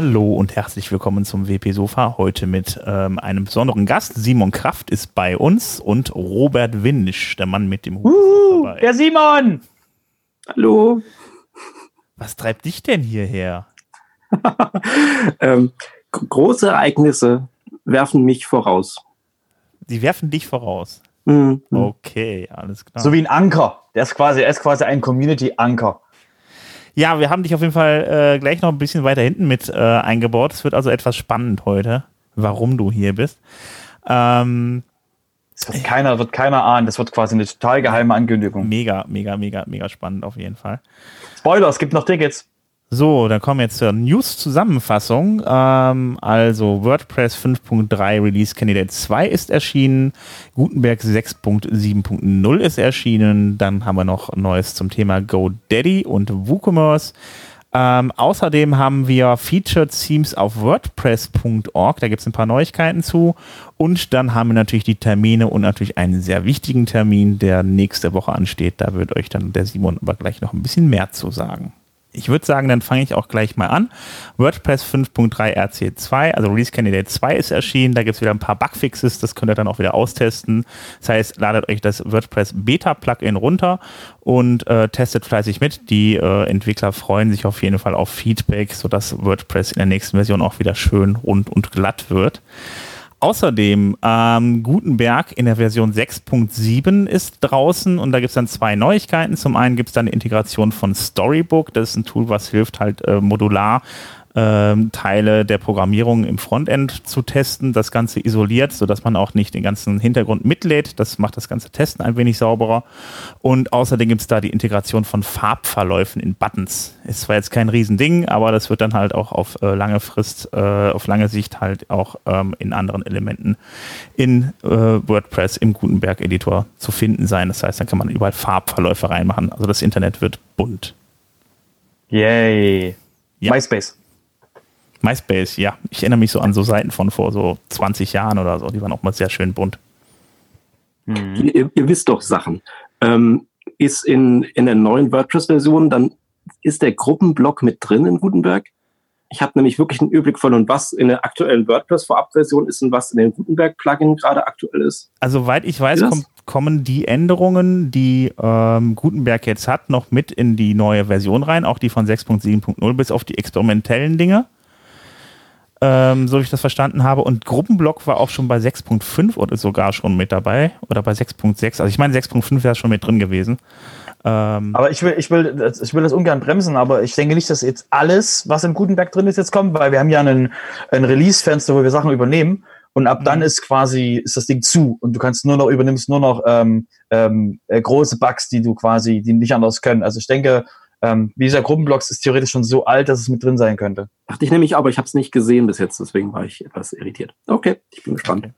Hallo und herzlich willkommen zum WP Sofa. Heute mit ähm, einem besonderen Gast. Simon Kraft ist bei uns und Robert Winsch, der Mann mit dem Hut. Uh, der Simon! Hallo. Was treibt dich denn hierher? ähm, große Ereignisse werfen mich voraus. Sie werfen dich voraus. Mhm. Okay, alles klar. So wie ein Anker. Der ist quasi, er ist quasi ein Community-Anker. Ja, wir haben dich auf jeden Fall äh, gleich noch ein bisschen weiter hinten mit äh, eingebaut. Es wird also etwas spannend heute, warum du hier bist. Ähm, das wird keiner, wird keiner ahnen. Das wird quasi eine total geheime Ankündigung. Mega, mega, mega, mega spannend auf jeden Fall. Spoiler, es gibt noch Tickets. So, dann kommen wir jetzt zur News-Zusammenfassung. Ähm, also WordPress 5.3 Release Candidate 2 ist erschienen, Gutenberg 6.7.0 ist erschienen, dann haben wir noch Neues zum Thema GoDaddy und WooCommerce. Ähm, außerdem haben wir Featured Themes auf WordPress.org, da gibt es ein paar Neuigkeiten zu. Und dann haben wir natürlich die Termine und natürlich einen sehr wichtigen Termin, der nächste Woche ansteht. Da wird euch dann der Simon aber gleich noch ein bisschen mehr zu sagen ich würde sagen, dann fange ich auch gleich mal an. WordPress 5.3 RC2, also Release Candidate 2 ist erschienen. Da gibt es wieder ein paar Bugfixes, das könnt ihr dann auch wieder austesten. Das heißt, ladet euch das WordPress Beta Plugin runter und äh, testet fleißig mit. Die äh, Entwickler freuen sich auf jeden Fall auf Feedback, sodass WordPress in der nächsten Version auch wieder schön rund und glatt wird. Außerdem, ähm, Gutenberg in der Version 6.7 ist draußen und da gibt es dann zwei Neuigkeiten. Zum einen gibt es dann eine Integration von Storybook. Das ist ein Tool, was hilft halt äh, modular ähm, Teile der Programmierung im Frontend zu testen, das Ganze isoliert, sodass man auch nicht den ganzen Hintergrund mitlädt. Das macht das ganze Testen ein wenig sauberer. Und außerdem gibt es da die Integration von Farbverläufen in Buttons. Ist zwar jetzt kein Riesending, aber das wird dann halt auch auf äh, lange Frist, äh, auf lange Sicht halt auch ähm, in anderen Elementen in äh, WordPress im Gutenberg-Editor zu finden sein. Das heißt, dann kann man überall Farbverläufe reinmachen. Also das Internet wird bunt. Yay. Ja. MySpace. MySpace, ja. Ich erinnere mich so an so Seiten von vor so 20 Jahren oder so. Die waren auch mal sehr schön bunt. Mhm. Ihr, ihr, wisst doch Sachen. Ähm, ist in, in der neuen WordPress-Version dann, ist der Gruppenblock mit drin in Gutenberg? Ich habe nämlich wirklich einen Überblick von, was in der aktuellen WordPress-Vorabversion ist und was in dem Gutenberg-Plugin gerade aktuell ist. Also, soweit ich weiß, kommt, kommen die Änderungen, die ähm, Gutenberg jetzt hat, noch mit in die neue Version rein, auch die von 6.7.0, bis auf die experimentellen Dinge ähm, so wie ich das verstanden habe. Und Gruppenblock war auch schon bei 6.5 oder sogar schon mit dabei. Oder bei 6.6. Also ich meine, 6.5 wäre schon mit drin gewesen. Ähm aber ich will, ich, will, ich will das ungern bremsen, aber ich denke nicht, dass jetzt alles, was im Gutenberg drin ist, jetzt kommt, weil wir haben ja einen, ein Release-Fenster, wo wir Sachen übernehmen. Und ab mhm. dann ist quasi, ist das Ding zu und du kannst nur noch, übernimmst nur noch ähm, ähm, äh, große Bugs, die du quasi, die nicht anders können. Also ich denke, ähm, dieser Gruppenblocks ist theoretisch schon so alt, dass es mit drin sein könnte. Dachte ich nämlich, aber ich habe es nicht gesehen bis jetzt, deswegen war ich etwas irritiert. Okay, ich bin gespannt. Okay.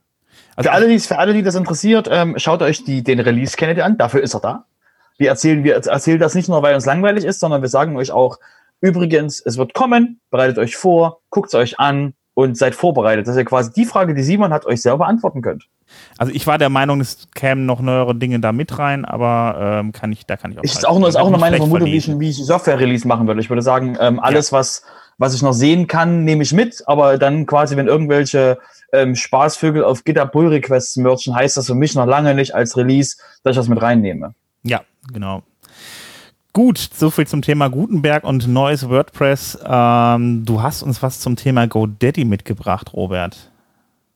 Also für alle, die, für alle, die das interessiert, ähm, schaut euch die, den Release Kennedy an. Dafür ist er da. Wir erzählen, wir erzählen das nicht nur, weil uns langweilig ist, sondern wir sagen euch auch, übrigens, es wird kommen, bereitet euch vor, guckt es euch an, und seid vorbereitet, dass ihr quasi die Frage, die Simon hat, euch selber beantworten könnt. Also ich war der Meinung, es kämen noch neuere Dinge da mit rein, aber ähm, kann ich, da kann ich auch. Ist auch nur, ist auch nur meine Vermutung, wie ich, wie ich Software-Release machen würde. Ich würde sagen, ähm, alles, ja. was, was ich noch sehen kann, nehme ich mit, aber dann quasi, wenn irgendwelche ähm, Spaßvögel auf GitHub Pull Requests merchen, heißt das für mich noch lange nicht als Release, dass ich das mit reinnehme. Ja, genau. Gut, soviel zum Thema Gutenberg und neues WordPress. Ähm, du hast uns was zum Thema GoDaddy mitgebracht, Robert.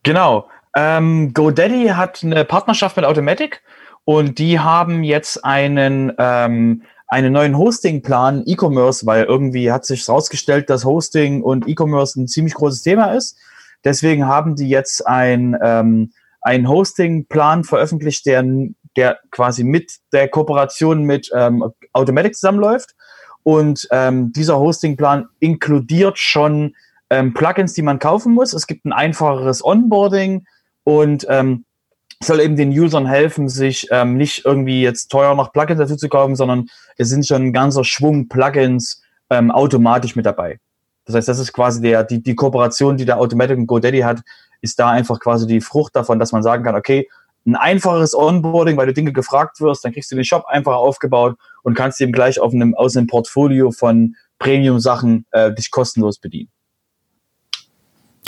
Genau. Ähm, GoDaddy hat eine Partnerschaft mit Automatic und die haben jetzt einen, ähm, einen neuen Hosting-Plan E-Commerce, weil irgendwie hat sich herausgestellt, dass Hosting und E-Commerce ein ziemlich großes Thema ist. Deswegen haben die jetzt ein, ähm, einen Hosting-Plan veröffentlicht, der der quasi mit der Kooperation mit ähm, Automatic zusammenläuft. Und ähm, dieser Hostingplan inkludiert schon ähm, Plugins, die man kaufen muss. Es gibt ein einfacheres Onboarding und ähm, soll eben den Usern helfen, sich ähm, nicht irgendwie jetzt teuer noch Plugins dazu zu kaufen, sondern es sind schon ein ganzer Schwung Plugins ähm, automatisch mit dabei. Das heißt, das ist quasi der, die, die Kooperation, die der Automatic und GoDaddy hat, ist da einfach quasi die Frucht davon, dass man sagen kann, okay, ein einfaches Onboarding, weil du Dinge gefragt wirst, dann kriegst du den Shop einfach aufgebaut und kannst eben gleich auf einem, aus einem Portfolio von Premium-Sachen äh, dich kostenlos bedienen.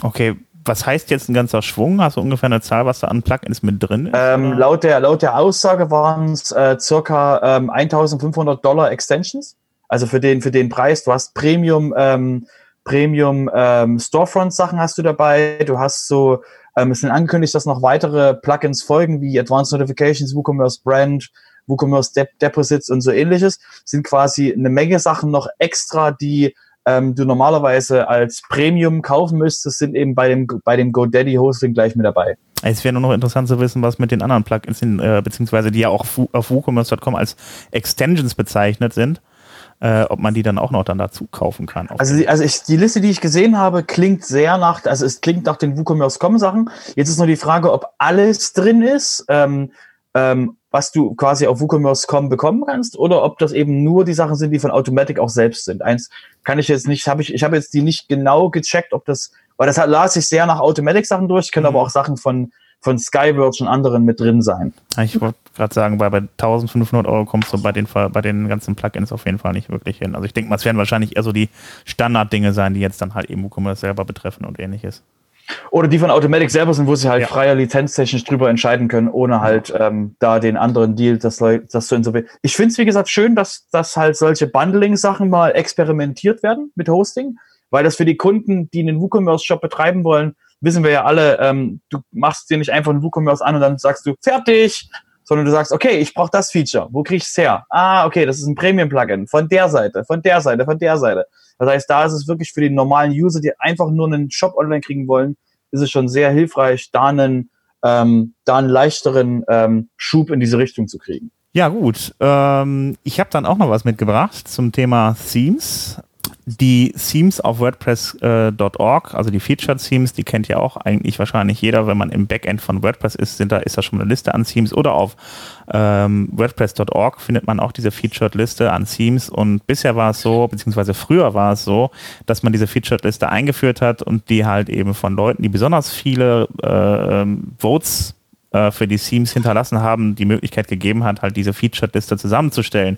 Okay, was heißt jetzt ein ganzer Schwung? Hast du ungefähr eine Zahl, was da an Plugins mit drin ist? Ähm, laut, der, laut der Aussage waren es äh, circa ähm, 1500 Dollar Extensions. Also für den, für den Preis. Du hast Premium, ähm, Premium ähm, Storefront-Sachen hast du dabei. Du hast so, ähm, es sind angekündigt, dass noch weitere Plugins folgen, wie Advanced Notifications, WooCommerce Brand, WooCommerce De Deposits und so ähnliches. Sind quasi eine Menge Sachen noch extra, die ähm, du normalerweise als Premium kaufen müsstest, sind eben bei dem, bei dem GoDaddy Hosting gleich mit dabei. Es wäre nur noch interessant zu wissen, was mit den anderen Plugins sind, äh, beziehungsweise die ja auch auf WooCommerce.com als Extensions bezeichnet sind. Äh, ob man die dann auch noch dann dazu kaufen kann. Also, die, also ich, die Liste, die ich gesehen habe, klingt sehr nach, also es klingt nach den WooCommerce.com Sachen. Jetzt ist nur die Frage, ob alles drin ist. Ähm, ähm, was du quasi auf WooCommerce.com bekommen kannst oder ob das eben nur die Sachen sind, die von Automatic auch selbst sind. Eins kann ich jetzt nicht, habe ich, ich habe jetzt die nicht genau gecheckt, ob das, weil das las sich sehr nach Automatic-Sachen durch, können mhm. aber auch Sachen von, von Skyworks und anderen mit drin sein. Ich wollte gerade sagen, bei, bei 1500 Euro kommst du bei den, bei den ganzen Plugins auf jeden Fall nicht wirklich hin. Also ich denke mal, es werden wahrscheinlich eher so die Standarddinge sein, die jetzt dann halt eben WooCommerce selber betreffen und ähnliches. Oder die von Automatic selber sind, wo sie halt ja. freier lizenztechnisch drüber entscheiden können, ohne halt ähm, da den anderen Deal, das, das zu insofern. Ich finde es, wie gesagt, schön, dass, dass halt solche Bundling-Sachen mal experimentiert werden mit Hosting, weil das für die Kunden, die einen WooCommerce-Shop betreiben wollen, wissen wir ja alle, ähm, du machst dir nicht einfach einen WooCommerce an und dann sagst du, fertig, sondern du sagst, okay, ich brauche das Feature. Wo krieg ich's her? Ah, okay, das ist ein Premium-Plugin. Von der Seite, von der Seite, von der Seite. Das heißt, da ist es wirklich für die normalen User, die einfach nur einen Shop online kriegen wollen, ist es schon sehr hilfreich, da einen, ähm, da einen leichteren ähm, Schub in diese Richtung zu kriegen. Ja, gut. Ähm, ich habe dann auch noch was mitgebracht zum Thema Themes die Themes auf WordPress.org, äh, also die Featured Themes, die kennt ja auch eigentlich wahrscheinlich jeder, wenn man im Backend von WordPress ist, sind da ist da schon eine Liste an Themes. Oder auf ähm, WordPress.org findet man auch diese Featured Liste an Themes. Und bisher war es so, beziehungsweise früher war es so, dass man diese Featured Liste eingeführt hat und die halt eben von Leuten, die besonders viele äh, ähm, Votes äh, für die Themes hinterlassen haben, die Möglichkeit gegeben hat, halt diese Featured-Liste zusammenzustellen.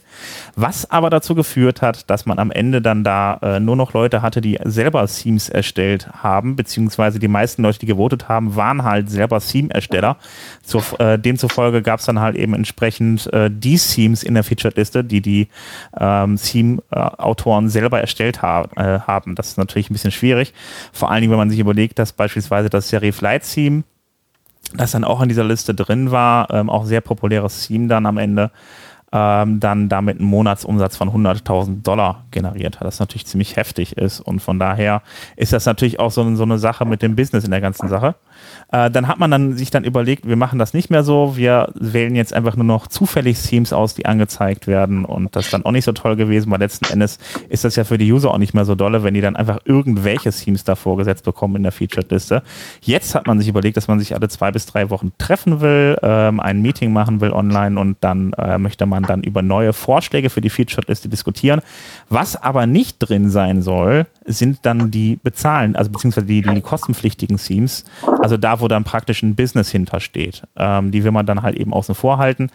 Was aber dazu geführt hat, dass man am Ende dann da äh, nur noch Leute hatte, die selber Themes erstellt haben, beziehungsweise die meisten Leute, die gewotet haben, waren halt selber Theme-Ersteller. Äh, demzufolge gab es dann halt eben entsprechend äh, die Themes in der Featured-Liste, die die ähm, Theme-Autoren selber erstellt ha äh, haben. Das ist natürlich ein bisschen schwierig. Vor allen Dingen, wenn man sich überlegt, dass beispielsweise das Serif Light Theme das dann auch in dieser Liste drin war, ähm, auch sehr populäres Theme dann am Ende, ähm, dann damit einen Monatsumsatz von 100.000 Dollar generiert hat, das natürlich ziemlich heftig ist und von daher ist das natürlich auch so, so eine Sache mit dem Business in der ganzen Sache. Äh, dann hat man dann sich dann überlegt, wir machen das nicht mehr so, wir wählen jetzt einfach nur noch zufällig Themes aus, die angezeigt werden und das ist dann auch nicht so toll gewesen, weil letzten Endes ist das ja für die User auch nicht mehr so dolle, wenn die dann einfach irgendwelche Themes da vorgesetzt bekommen in der Featured-Liste. Jetzt hat man sich überlegt, dass man sich alle zwei bis drei Wochen treffen will, ähm, ein Meeting machen will online und dann äh, möchte man dann über neue Vorschläge für die Featured-Liste diskutieren. Was aber nicht drin sein soll, sind dann die bezahlen, also beziehungsweise die, die kostenpflichtigen Themes. Also da, wo dann praktisch ein Business hintersteht. Ähm, die will man dann halt eben außen vor halten.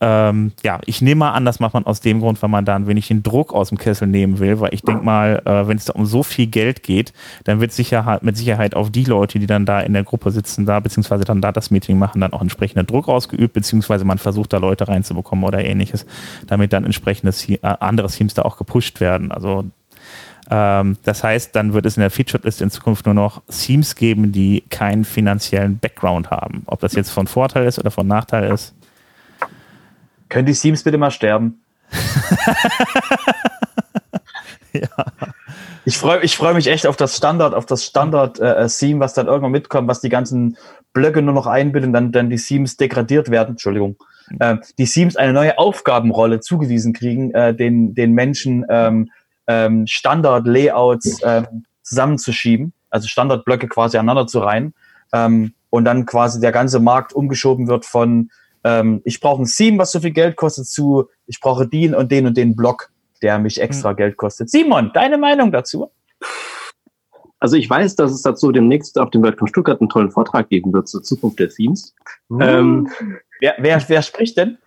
Ähm, ja, ich nehme mal an, das macht man aus dem Grund, weil man da ein wenig den Druck aus dem Kessel nehmen will, weil ich denke mal, äh, wenn es da um so viel Geld geht, dann wird sicher mit Sicherheit auf die Leute, die dann da in der Gruppe sitzen, da beziehungsweise dann da das Meeting machen, dann auch entsprechender Druck ausgeübt, beziehungsweise man versucht da Leute reinzubekommen oder ähnliches, damit dann entsprechende äh, andere Teams da auch gepusht werden. Also ähm, das heißt, dann wird es in der Featured-Liste in Zukunft nur noch Themes geben, die keinen finanziellen Background haben. Ob das jetzt von Vorteil ist oder von Nachteil ist. Können die Themes bitte mal sterben? ja. Ich freue ich freu mich echt auf das Standard, auf das Standard-Theme, äh, was dann irgendwann mitkommt, was die ganzen Blöcke nur noch einbilden, dann, dann die Themes degradiert werden. Entschuldigung. Äh, die Themes eine neue Aufgabenrolle zugewiesen kriegen, äh, den, den Menschen ähm, ähm, Standard-Layouts ähm, zusammenzuschieben, also Standardblöcke quasi aneinander zu reihen ähm, und dann quasi der ganze Markt umgeschoben wird von ähm, ich brauche ein Theme, was so viel Geld kostet, zu ich brauche den und den und den Block, der mich extra mhm. Geld kostet. Simon, deine Meinung dazu? Also ich weiß, dass es dazu demnächst auf dem WordCamp Stuttgart einen tollen Vortrag geben wird zur Zukunft der Themes. Uh. Ähm, wer, wer, wer spricht denn?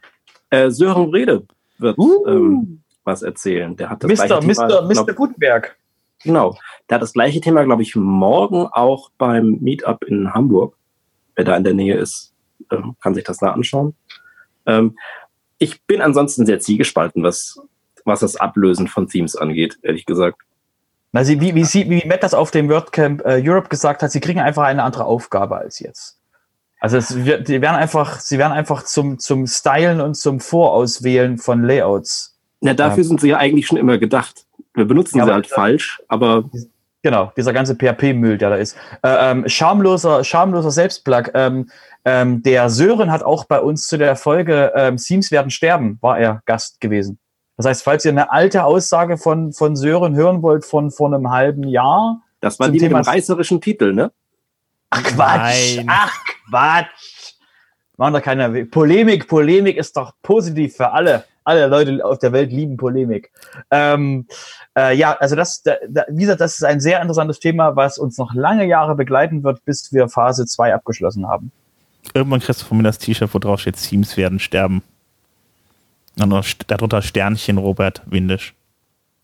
Äh, Sören Rede wird uh. ähm, was erzählen. Der hat das Mr. Mr. Mr. Gutenberg. Genau. Der hat das gleiche Thema, glaube ich, morgen auch beim Meetup in Hamburg. Wer da in der Nähe ist, ähm, kann sich das da anschauen. Ähm, ich bin ansonsten sehr zielgespalten, was, was das Ablösen von Themes angeht, ehrlich gesagt. Also wie, wie, sie, wie Matt das auf dem WordCamp äh, Europe gesagt hat, sie kriegen einfach eine andere Aufgabe als jetzt. Also es die werden einfach, sie werden einfach zum, zum Stylen und zum Vorauswählen von Layouts. Ja, dafür ähm, sind sie ja eigentlich schon immer gedacht. Wir benutzen ja, sie halt falsch, aber. Genau, dieser ganze PHP-Müll, der da ist. Äh, ähm, schamloser, schamloser Selbstplug. Ähm, ähm, der Sören hat auch bei uns zu der Folge ähm, Themes werden sterben, war er Gast gewesen. Das heißt, falls ihr eine alte Aussage von, von Sören hören wollt von vor einem halben Jahr. Das war die Thema mit dem reißerischen Titel, ne? Ach Quatsch! Nein. Ach Quatsch! Machen da keine Polemik, Polemik ist doch positiv für alle alle Leute auf der Welt lieben Polemik. Ähm, äh, ja, also das, da, da, wie gesagt, das ist ein sehr interessantes Thema, was uns noch lange Jahre begleiten wird, bis wir Phase 2 abgeschlossen haben. Irgendwann kriegst du von mir das T-Shirt, wo drauf steht, Teams werden sterben. Und darunter Sternchen Robert Windisch.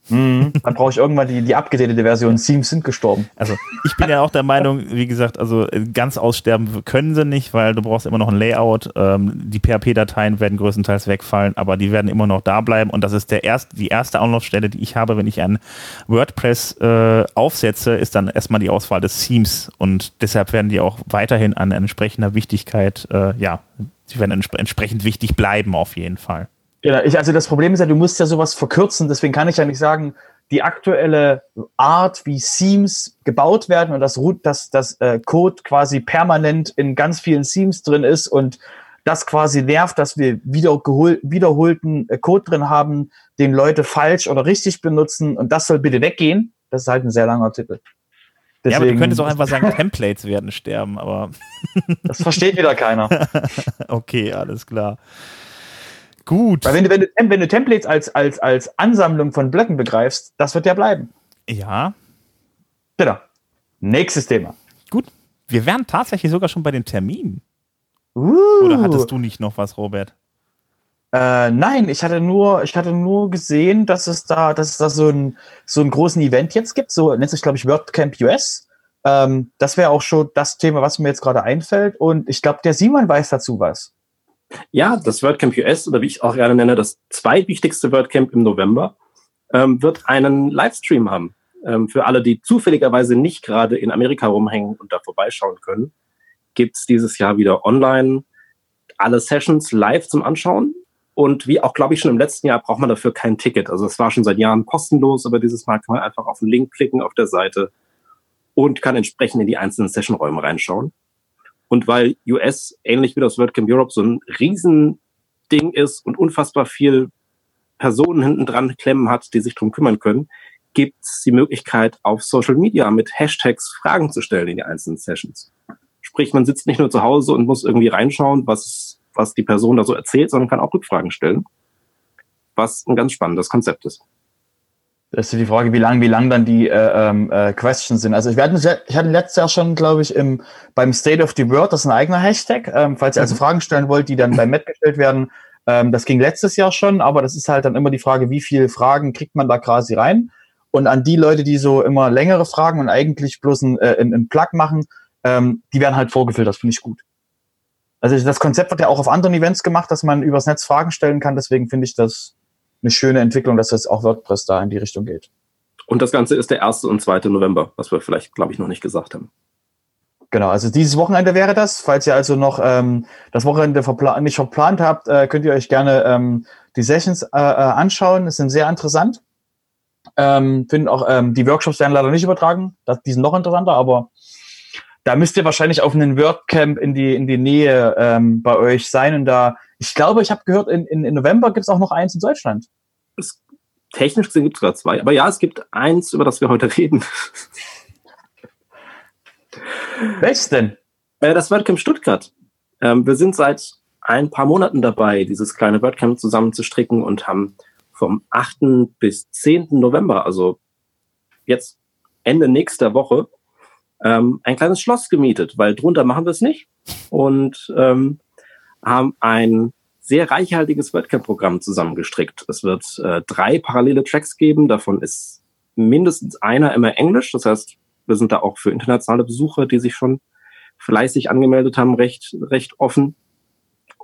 Mhm. Dann brauche ich irgendwann die, die abgedatete Version. Teams sind gestorben. Also ich bin ja auch der Meinung, wie gesagt, also ganz aussterben können sie nicht, weil du brauchst immer noch ein Layout. Ähm, die PHP-Dateien werden größtenteils wegfallen, aber die werden immer noch da bleiben. Und das ist der erst, die erste Anlaufstelle, die ich habe, wenn ich ein WordPress äh, aufsetze, ist dann erstmal die Auswahl des Themes. Und deshalb werden die auch weiterhin an entsprechender Wichtigkeit, äh, ja, sie werden entsp entsprechend wichtig bleiben auf jeden Fall. Genau, ich, also das Problem ist ja, du musst ja sowas verkürzen, deswegen kann ich ja nicht sagen, die aktuelle Art, wie Themes gebaut werden und das, dass das äh, Code quasi permanent in ganz vielen Themes drin ist und das quasi nervt, dass wir wiederhol wiederholten äh, Code drin haben, den Leute falsch oder richtig benutzen und das soll bitte weggehen. Das ist halt ein sehr langer Titel. Deswegen, ja, aber du könntest auch einfach sagen, Templates werden sterben, aber. das versteht wieder keiner. okay, alles klar. Gut. Weil wenn du, wenn du, wenn du Templates als, als, als Ansammlung von Blöcken begreifst, das wird ja bleiben. Ja. Genau. Nächstes Thema. Gut. Wir wären tatsächlich sogar schon bei den Terminen. Uh. Oder hattest du nicht noch was, Robert? Äh, nein, ich hatte nur, ich hatte nur gesehen, dass es da, dass es da so, ein, so einen großen Event jetzt gibt. So nennt sich, glaube ich, WordCamp US. Ähm, das wäre auch schon das Thema, was mir jetzt gerade einfällt. Und ich glaube, der Simon weiß dazu was. Ja, das WordCamp US, oder wie ich auch gerne nenne, das zweitwichtigste WordCamp im November, ähm, wird einen Livestream haben. Ähm, für alle, die zufälligerweise nicht gerade in Amerika rumhängen und da vorbeischauen können, gibt's dieses Jahr wieder online alle Sessions live zum Anschauen. Und wie auch, glaube ich, schon im letzten Jahr braucht man dafür kein Ticket. Also es war schon seit Jahren kostenlos, aber dieses Mal kann man einfach auf den Link klicken auf der Seite und kann entsprechend in die einzelnen Sessionräume reinschauen. Und weil US ähnlich wie das WordCamp Europe so ein Riesending ist und unfassbar viel Personen hinten dran klemmen hat, die sich drum kümmern können, gibt es die Möglichkeit, auf Social Media mit Hashtags Fragen zu stellen in die einzelnen Sessions. Sprich, man sitzt nicht nur zu Hause und muss irgendwie reinschauen, was, was die Person da so erzählt, sondern kann auch Rückfragen stellen. Was ein ganz spannendes Konzept ist. Das ist die Frage, wie lang, wie lang dann die äh, ähm, äh, Questions sind. Also ich, werde, ich hatte letztes Jahr schon, glaube ich, im, beim State of the World, das ist ein eigener Hashtag, ähm, falls ihr also mhm. Fragen stellen wollt, die dann beim Met gestellt werden. Ähm, das ging letztes Jahr schon, aber das ist halt dann immer die Frage, wie viele Fragen kriegt man da quasi rein. Und an die Leute, die so immer längere Fragen und eigentlich bloß ein, äh, ein Plug machen, ähm, die werden halt vorgefiltert, finde ich gut. Also das Konzept wird ja auch auf anderen Events gemacht, dass man übers Netz Fragen stellen kann, deswegen finde ich das eine schöne Entwicklung, dass jetzt auch WordPress da in die Richtung geht. Und das Ganze ist der 1. und 2. November, was wir vielleicht, glaube ich, noch nicht gesagt haben. Genau, also dieses Wochenende wäre das. Falls ihr also noch ähm, das Wochenende verpla nicht verplant habt, äh, könnt ihr euch gerne ähm, die Sessions äh, äh, anschauen. Es sind sehr interessant. Ähm, finden auch ähm, die Workshops werden leider nicht übertragen. Das, die sind noch interessanter, aber da müsst ihr wahrscheinlich auf einen WordCamp in die in die Nähe ähm, bei euch sein und da ich glaube, ich habe gehört, in, in, in November gibt es auch noch eins in Deutschland. Es, technisch gesehen gibt es gerade zwei. Aber ja, es gibt eins, über das wir heute reden. Welches denn? Äh, das WordCamp Stuttgart. Ähm, wir sind seit ein paar Monaten dabei, dieses kleine WordCamp zusammenzustricken und haben vom 8. bis 10. November, also jetzt Ende nächster Woche, ähm, ein kleines Schloss gemietet, weil drunter machen wir es nicht. Und ähm, haben ein sehr reichhaltiges WordCamp-Programm zusammengestrickt. Es wird äh, drei parallele Tracks geben. Davon ist mindestens einer immer Englisch. Das heißt, wir sind da auch für internationale Besucher, die sich schon fleißig angemeldet haben, recht, recht offen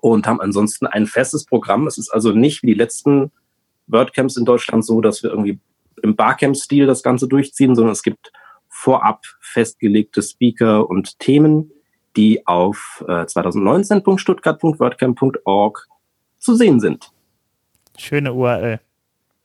und haben ansonsten ein festes Programm. Es ist also nicht wie die letzten WordCamps in Deutschland so, dass wir irgendwie im Barcamp-Stil das Ganze durchziehen, sondern es gibt vorab festgelegte Speaker und Themen, die auf äh, 2019.stuttgart.wordcamp.org zu sehen sind. Schöne URL.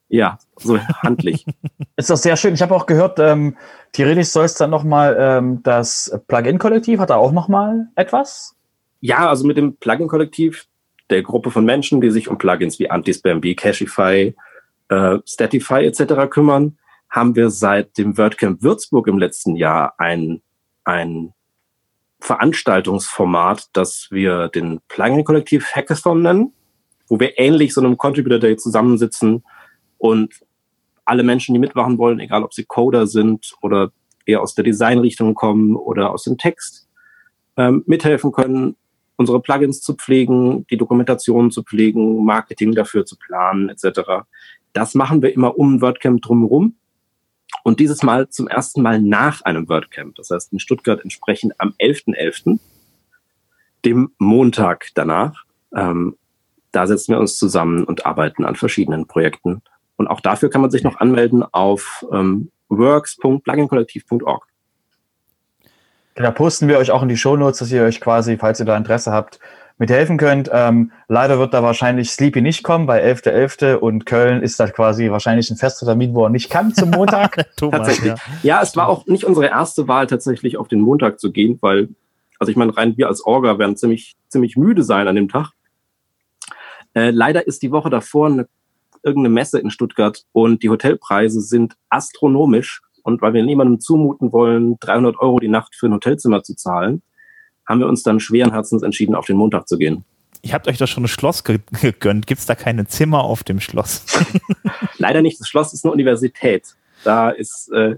Ja, so handlich. ist doch sehr schön. Ich habe auch gehört, ähm, theoretisch soll es dann nochmal ähm, das Plugin-Kollektiv, hat da auch nochmal etwas? Ja, also mit dem Plugin-Kollektiv, der Gruppe von Menschen, die sich um Plugins wie Antispam, wie Cashify, äh, Statify etc. kümmern, haben wir seit dem WordCamp Würzburg im letzten Jahr ein, ein Veranstaltungsformat, das wir den Plugin-Kollektiv Hackathon nennen, wo wir ähnlich so einem Contributor Day zusammensitzen und alle Menschen, die mitmachen wollen, egal ob sie Coder sind oder eher aus der Designrichtung kommen oder aus dem Text, ähm, mithelfen können, unsere Plugins zu pflegen, die Dokumentation zu pflegen, Marketing dafür zu planen, etc. Das machen wir immer um WordCamp drumherum. Und dieses Mal zum ersten Mal nach einem WordCamp. Das heißt in Stuttgart entsprechend am 11.11., .11., dem Montag danach. Ähm, da setzen wir uns zusammen und arbeiten an verschiedenen Projekten. Und auch dafür kann man sich noch anmelden auf ähm, works.pluginkollektiv.org. Da posten wir euch auch in die Shownotes, dass ihr euch quasi, falls ihr da Interesse habt, mithelfen könnt. Ähm, leider wird da wahrscheinlich Sleepy nicht kommen, weil 11.11. .11. und Köln ist da quasi wahrscheinlich ein fester Termin, wo er nicht kann zum Montag. Thomas, tatsächlich. Ja. ja, es war auch nicht unsere erste Wahl, tatsächlich auf den Montag zu gehen, weil, also ich meine, rein wir als Orga werden ziemlich, ziemlich müde sein an dem Tag. Äh, leider ist die Woche davor eine, irgendeine Messe in Stuttgart und die Hotelpreise sind astronomisch. Und weil wir niemandem zumuten wollen, 300 Euro die Nacht für ein Hotelzimmer zu zahlen, haben wir uns dann schweren Herzens entschieden, auf den Montag zu gehen. Ihr habt euch doch schon ein Schloss gegönnt. Gibt es da keine Zimmer auf dem Schloss? Leider nicht. Das Schloss ist eine Universität. Da ist, äh,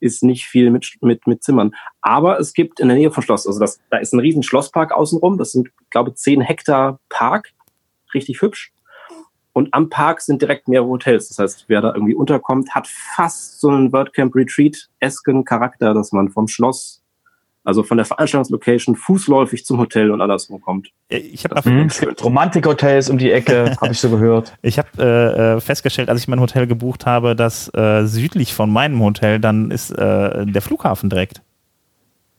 ist nicht viel mit, mit, mit Zimmern. Aber es gibt in der Nähe vom Schloss, also das, da ist ein riesen Schlosspark außenrum. Das sind, glaube ich, 10 Hektar Park. Richtig hübsch. Und am Park sind direkt mehrere Hotels. Das heißt, wer da irgendwie unterkommt, hat fast so einen WordCamp Retreat-esken Charakter, dass man vom Schloss also von der Veranstaltungslocation fußläufig zum Hotel und andersrum kommt. Ich habe mhm. Romantikhotels um die Ecke, habe ich so gehört. Ich habe äh, äh, festgestellt, als ich mein Hotel gebucht habe, dass äh, südlich von meinem Hotel dann ist äh, der Flughafen direkt.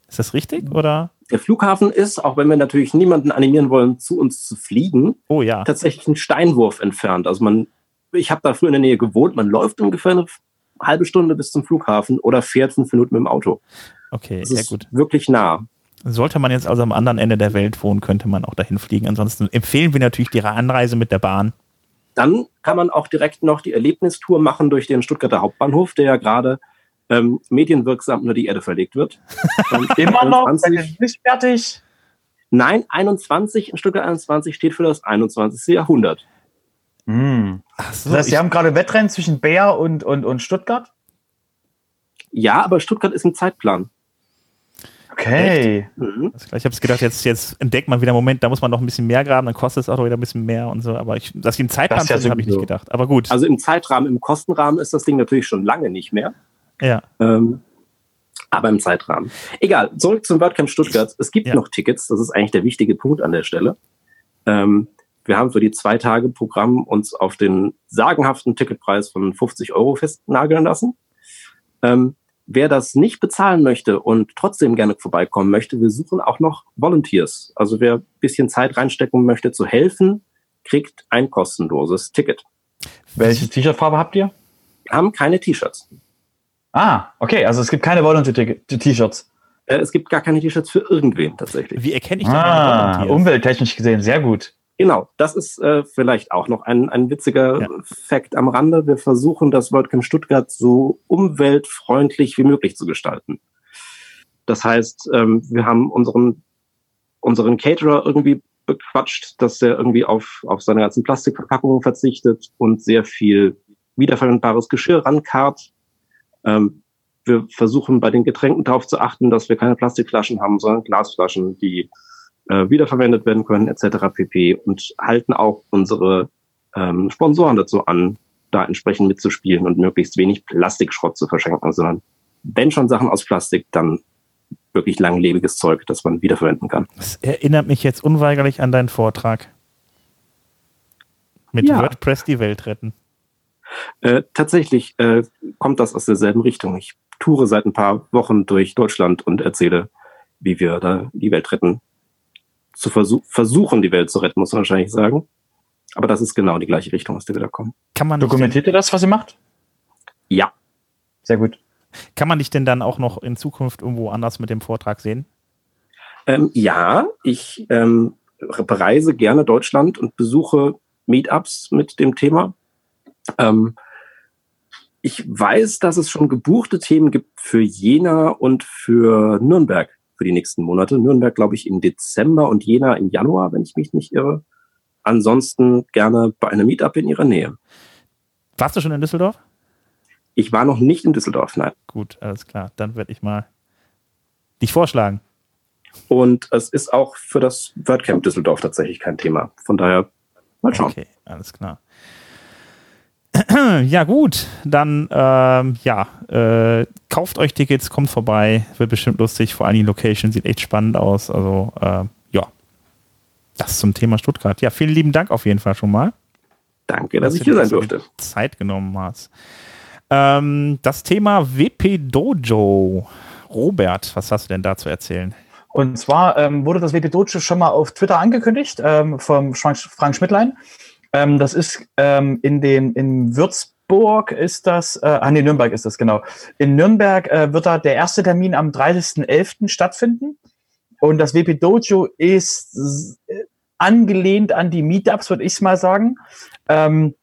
Ist das richtig oder? Der Flughafen ist, auch wenn wir natürlich niemanden animieren wollen, zu uns zu fliegen, oh, ja. tatsächlich einen Steinwurf entfernt. Also man, ich habe da früher in der Nähe gewohnt, man läuft ungefähr eine halbe Stunde bis zum Flughafen oder fährt fünf Minuten mit dem Auto. Okay, das sehr gut. Wirklich nah. Sollte man jetzt also am anderen Ende der Welt wohnen, könnte man auch dahin fliegen. Ansonsten empfehlen wir natürlich die Anreise mit der Bahn. Dann kann man auch direkt noch die Erlebnistour machen durch den Stuttgarter Hauptbahnhof, der ja gerade ähm, medienwirksam unter die Erde verlegt wird. Immer noch? Nicht fertig? Nein, 21 in Stuttgart 21 steht für das 21. Jahrhundert. Hm. So, das heißt, Sie haben gerade Wettrennen zwischen Bär und, und, und Stuttgart? Ja, aber Stuttgart ist im Zeitplan. Okay. Mhm. Ich habe gedacht, jetzt, jetzt entdeckt man wieder, Moment, da muss man noch ein bisschen mehr graben, dann kostet es auch wieder ein bisschen mehr und so. Aber ich, dass die im Zeitrahmen ja habe ich nicht gedacht. Aber gut. Also im Zeitrahmen, im Kostenrahmen ist das Ding natürlich schon lange nicht mehr. Ja. Ähm, aber im Zeitrahmen. Egal, zurück zum WordCamp Stuttgart. Es gibt ja. noch Tickets, das ist eigentlich der wichtige Punkt an der Stelle. Ähm, wir haben für die zwei Tage Programm uns auf den sagenhaften Ticketpreis von 50 Euro festnageln lassen. Ähm, Wer das nicht bezahlen möchte und trotzdem gerne vorbeikommen möchte, wir suchen auch noch Volunteers. Also wer ein bisschen Zeit reinstecken möchte zu helfen, kriegt ein kostenloses Ticket. Welche T-Shirt-Farbe habt ihr? Wir haben keine T-Shirts. Ah, okay, also es gibt keine Volunteer-T-Shirts. Äh, es gibt gar keine T-Shirts für irgendwen tatsächlich. Wie erkenne ich das? Ah, umwelttechnisch gesehen, sehr gut. Genau, das ist äh, vielleicht auch noch ein, ein witziger ja. Fakt am Rande. Wir versuchen, das WordCamp Stuttgart so umweltfreundlich wie möglich zu gestalten. Das heißt, ähm, wir haben unseren, unseren Caterer irgendwie bequatscht, dass er irgendwie auf, auf seine ganzen Plastikverpackungen verzichtet und sehr viel wiederverwendbares Geschirr rankarrt. Ähm, wir versuchen bei den Getränken darauf zu achten, dass wir keine Plastikflaschen haben, sondern Glasflaschen, die äh, wiederverwendet werden können, etc. pp. Und halten auch unsere ähm, Sponsoren dazu an, da entsprechend mitzuspielen und möglichst wenig Plastikschrott zu verschenken, sondern wenn schon Sachen aus Plastik, dann wirklich langlebiges Zeug, das man wiederverwenden kann. Das erinnert mich jetzt unweigerlich an deinen Vortrag. Mit ja. WordPress die Welt retten. Äh, tatsächlich äh, kommt das aus derselben Richtung. Ich toure seit ein paar Wochen durch Deutschland und erzähle, wie wir da die Welt retten. Zu versuch versuchen, die Welt zu retten, muss man wahrscheinlich sagen. Aber das ist genau die gleiche Richtung, aus der wir da kommen. Kann man Dokumentiert ihr das, was ihr macht? Ja. Sehr gut. Kann man dich denn dann auch noch in Zukunft irgendwo anders mit dem Vortrag sehen? Ähm, ja, ich ähm, bereise gerne Deutschland und besuche Meetups mit dem Thema. Ähm, ich weiß, dass es schon gebuchte Themen gibt für Jena und für Nürnberg für die nächsten Monate. Nürnberg, glaube ich, im Dezember und Jena im Januar, wenn ich mich nicht irre. Ansonsten gerne bei einem Meetup in Ihrer Nähe. Warst du schon in Düsseldorf? Ich war noch nicht in Düsseldorf, nein. Gut, alles klar. Dann werde ich mal dich vorschlagen. Und es ist auch für das WordCamp Düsseldorf tatsächlich kein Thema. Von daher mal schauen. Okay, alles klar. Ja, gut, dann ähm, ja, äh, kauft euch Tickets, kommt vorbei, wird bestimmt lustig. Vor allem die Location sieht echt spannend aus. Also, äh, ja, das zum Thema Stuttgart. Ja, vielen lieben Dank auf jeden Fall schon mal. Danke, dass, dass ich hier sein durfte. Zeit genommen hast. Ähm, das Thema WP Dojo. Robert, was hast du denn da zu erzählen? Und zwar ähm, wurde das WP Dojo schon mal auf Twitter angekündigt ähm, vom Frank Schmidtlein. Ähm, das ist ähm, in dem in Würzburg ist das, äh, ah nee, Nürnberg ist das, genau. In Nürnberg äh, wird da der erste Termin am 30.11. stattfinden. Und das WP Dojo ist angelehnt an die Meetups, würde ich mal sagen. Ähm,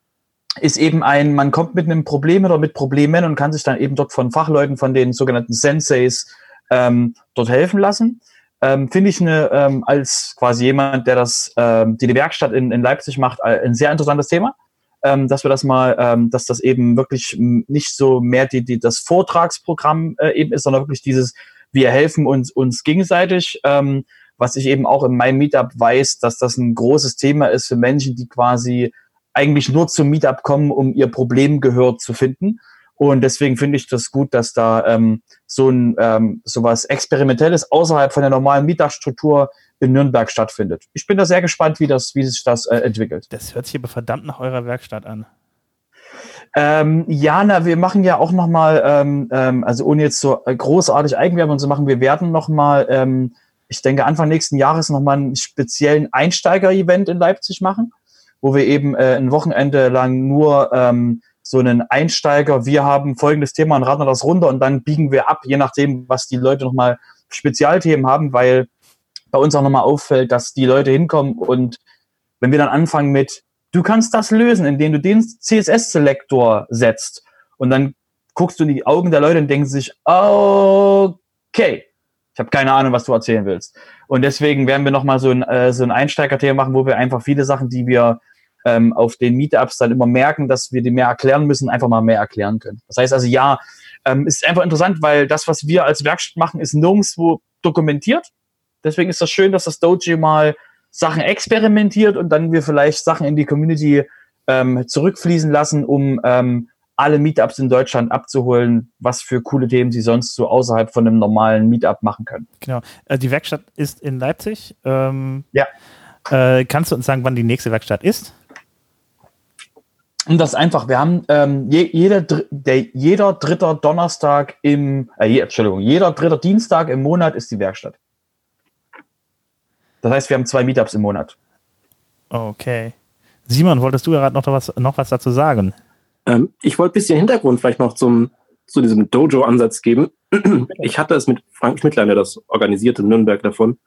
ist eben ein, man kommt mit einem Problem oder mit Problemen und kann sich dann eben dort von Fachleuten, von den sogenannten Senseis, ähm, dort helfen lassen. Ähm, Finde ich eine, ähm, als quasi jemand, der das, ähm, die, die Werkstatt in, in Leipzig macht, äh, ein sehr interessantes Thema. Ähm, dass wir das mal, ähm, dass das eben wirklich nicht so mehr die, die das Vortragsprogramm äh, eben ist, sondern wirklich dieses, wir helfen uns uns gegenseitig. Ähm, was ich eben auch in meinem Meetup weiß, dass das ein großes Thema ist für Menschen, die quasi eigentlich nur zum Meetup kommen, um ihr Problem gehört zu finden. Und deswegen finde ich das gut, dass da ähm, so ein ähm, sowas Experimentelles außerhalb von der normalen Meetup-Struktur in Nürnberg stattfindet. Ich bin da sehr gespannt, wie das, wie sich das äh, entwickelt. Das hört sich aber verdammt nach eurer Werkstatt an. Ähm, ja, na, wir machen ja auch noch mal, ähm, ähm, also ohne jetzt so großartig Eigenwerbung zu machen, wir werden noch mal, ähm, ich denke Anfang nächsten Jahres noch mal einen speziellen Einsteiger-Event in Leipzig machen wo wir eben äh, ein Wochenende lang nur ähm, so einen Einsteiger, wir haben folgendes Thema und raten das runter und dann biegen wir ab, je nachdem, was die Leute nochmal Spezialthemen haben, weil bei uns auch nochmal auffällt, dass die Leute hinkommen und wenn wir dann anfangen mit, du kannst das lösen, indem du den CSS-Selektor setzt und dann guckst du in die Augen der Leute und denkst sich, okay, ich habe keine Ahnung, was du erzählen willst. Und deswegen werden wir nochmal so ein, äh, so ein Einsteigerthema machen, wo wir einfach viele Sachen, die wir ähm, auf den Meetups dann immer merken, dass wir die mehr erklären müssen, einfach mal mehr erklären können. Das heißt also, ja, ähm, ist einfach interessant, weil das, was wir als Werkstatt machen, ist nirgendwo dokumentiert. Deswegen ist das schön, dass das Doji mal Sachen experimentiert und dann wir vielleicht Sachen in die Community ähm, zurückfließen lassen, um ähm, alle Meetups in Deutschland abzuholen, was für coole Themen sie sonst so außerhalb von einem normalen Meetup machen können. Genau. Äh, die Werkstatt ist in Leipzig. Ähm, ja. Äh, kannst du uns sagen, wann die nächste Werkstatt ist? Und das ist einfach, wir haben ähm, je, jeder, der, jeder dritter Donnerstag im, äh, Entschuldigung, jeder dritter Dienstag im Monat ist die Werkstatt. Das heißt, wir haben zwei Meetups im Monat. Okay. Simon, wolltest du gerade noch was, noch was dazu sagen? Ähm, ich wollte ein bisschen Hintergrund vielleicht noch zum, zu diesem Dojo-Ansatz geben. Ich hatte es mit Frank Schmidtlein, der das organisierte in Nürnberg davon.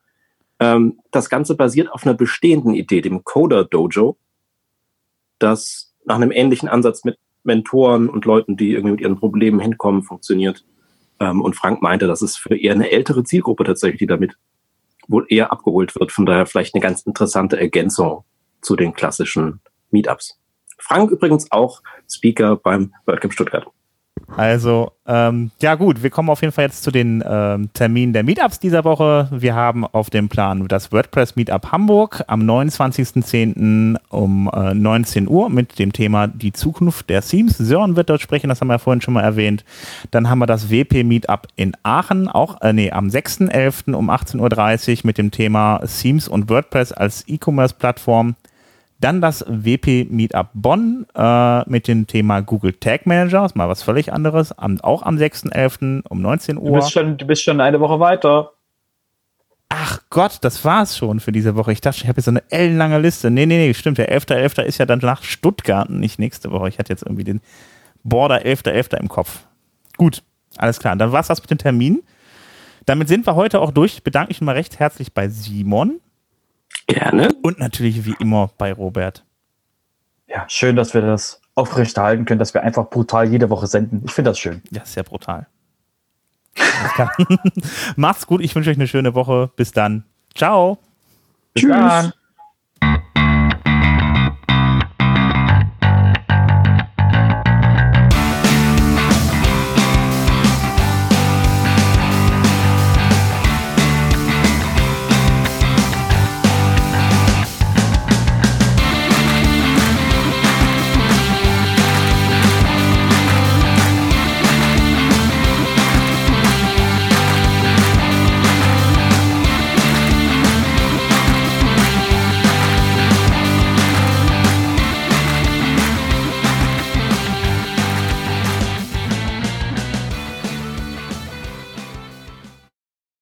Ähm, das Ganze basiert auf einer bestehenden Idee, dem Coder Dojo, das nach einem ähnlichen Ansatz mit Mentoren und Leuten, die irgendwie mit ihren Problemen hinkommen, funktioniert. Ähm, und Frank meinte, das ist für eher eine ältere Zielgruppe tatsächlich, die damit wohl eher abgeholt wird. Von daher vielleicht eine ganz interessante Ergänzung zu den klassischen Meetups. Frank übrigens auch Speaker beim WordCamp Stuttgart. Also, ähm, ja gut, wir kommen auf jeden Fall jetzt zu den ähm, Terminen der Meetups dieser Woche. Wir haben auf dem Plan das WordPress Meetup Hamburg am 29.10. um äh, 19 Uhr mit dem Thema die Zukunft der Themes. Sören wird dort sprechen, das haben wir ja vorhin schon mal erwähnt. Dann haben wir das WP Meetup in Aachen, auch äh, nee, am 6.11. um 18.30 Uhr mit dem Thema Themes und WordPress als E-Commerce-Plattform. Dann das WP Meetup Bonn äh, mit dem Thema Google Tag Manager, ist mal was völlig anderes, am, auch am 6.11. um 19 Uhr. Du bist, schon, du bist schon eine Woche weiter. Ach Gott, das war's schon für diese Woche. Ich dachte, ich habe jetzt so eine ellenlange Liste. Nee, nee, nee, stimmt. Der 11.11. .11. ist ja dann nach Stuttgart, nicht nächste Woche. Ich hatte jetzt irgendwie den Border 11.11. .11. im Kopf. Gut, alles klar. Dann war's das mit dem Termin. Damit sind wir heute auch durch. Ich bedanke mich mal recht herzlich bei Simon. Gerne. Und natürlich wie immer bei Robert. Ja, schön, dass wir das aufrechterhalten können, dass wir einfach brutal jede Woche senden. Ich finde das schön. Ja, sehr brutal. Macht's gut, ich wünsche euch eine schöne Woche. Bis dann. Ciao. Bis Tschüss. Dann.